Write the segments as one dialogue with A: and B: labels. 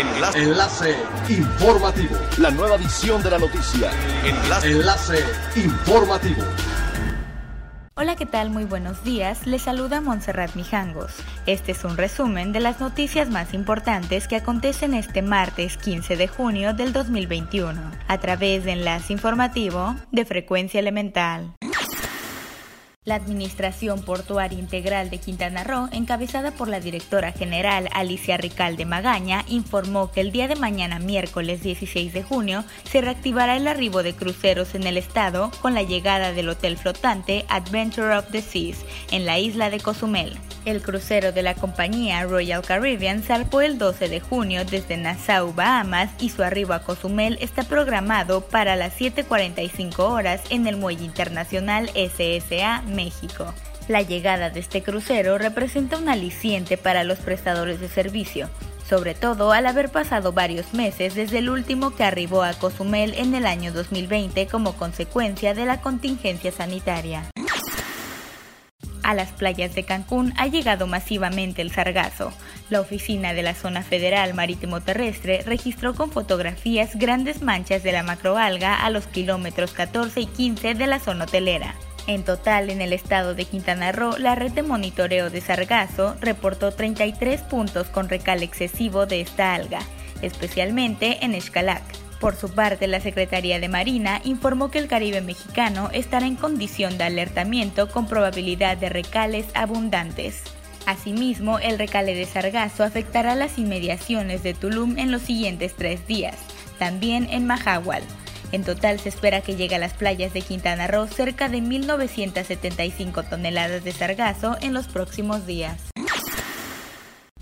A: Enlace. Enlace informativo.
B: La nueva edición de la noticia.
A: Enlace. Enlace informativo.
C: Hola, ¿qué tal? Muy buenos días. Les saluda Montserrat Mijangos. Este es un resumen de las noticias más importantes que acontecen este martes 15 de junio del 2021 a través de Enlace Informativo de Frecuencia Elemental. La Administración Portuaria Integral de Quintana Roo, encabezada por la directora general Alicia Ricalde Magaña, informó que el día de mañana, miércoles 16 de junio, se reactivará el arribo de cruceros en el estado con la llegada del hotel flotante Adventure of the Seas en la isla de Cozumel. El crucero de la compañía Royal Caribbean zarpó el 12 de junio desde Nassau, Bahamas, y su arribo a Cozumel está programado para las 7.45 horas en el muelle internacional SSA México. La llegada de este crucero representa un aliciente para los prestadores de servicio, sobre todo al haber pasado varios meses desde el último que arribó a Cozumel en el año 2020 como consecuencia de la contingencia sanitaria. A las playas de Cancún ha llegado masivamente el sargazo. La oficina de la Zona Federal Marítimo Terrestre registró con fotografías grandes manchas de la macroalga a los kilómetros 14 y 15 de la zona hotelera. En total, en el estado de Quintana Roo, la red de monitoreo de sargazo reportó 33 puntos con recal excesivo de esta alga, especialmente en Xcalac. Por su parte, la Secretaría de Marina informó que el Caribe mexicano estará en condición de alertamiento con probabilidad de recales abundantes. Asimismo, el recale de sargazo afectará las inmediaciones de Tulum en los siguientes tres días, también en Mahahual. En total se espera que llegue a las playas de Quintana Roo cerca de 1.975 toneladas de sargazo en los próximos días.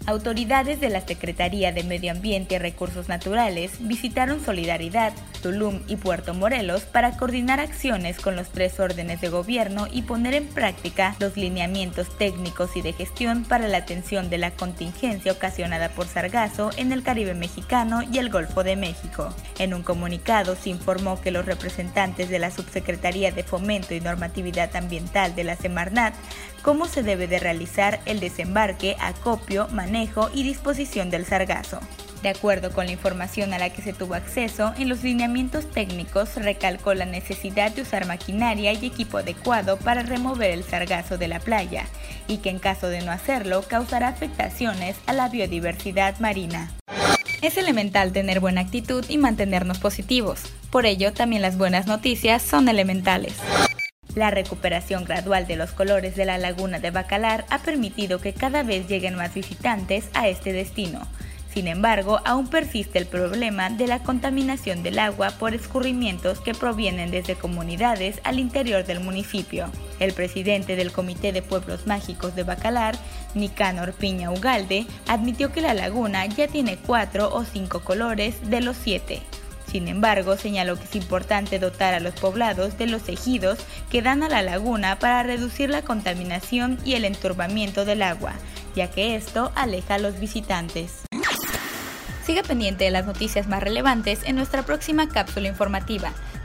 C: Autoridades de la Secretaría de Medio Ambiente y Recursos Naturales visitaron Solidaridad, Tulum y Puerto Morelos para coordinar acciones con los tres órdenes de gobierno y poner en práctica los lineamientos técnicos y de gestión para la atención de la contingencia ocasionada por sargazo en el Caribe mexicano y el Golfo de México. En un comunicado se informó que los representantes de la Subsecretaría de Fomento y Normatividad Ambiental de la Semarnat cómo se debe de realizar el desembarque, acopio, manejo y disposición del sargazo. De acuerdo con la información a la que se tuvo acceso, en los lineamientos técnicos recalcó la necesidad de usar maquinaria y equipo adecuado para remover el sargazo de la playa y que en caso de no hacerlo causará afectaciones a la biodiversidad marina. Es elemental tener buena actitud y mantenernos positivos. Por ello, también las buenas noticias son elementales. La recuperación gradual de los colores de la laguna de Bacalar ha permitido que cada vez lleguen más visitantes a este destino. Sin embargo, aún persiste el problema de la contaminación del agua por escurrimientos que provienen desde comunidades al interior del municipio. El presidente del Comité de Pueblos Mágicos de Bacalar, Nicanor Piña Ugalde, admitió que la laguna ya tiene cuatro o cinco colores de los siete. Sin embargo, señaló que es importante dotar a los poblados de los ejidos que dan a la laguna para reducir la contaminación y el enturbamiento del agua, ya que esto aleja a los visitantes. Siga pendiente de las noticias más relevantes en nuestra próxima cápsula informativa.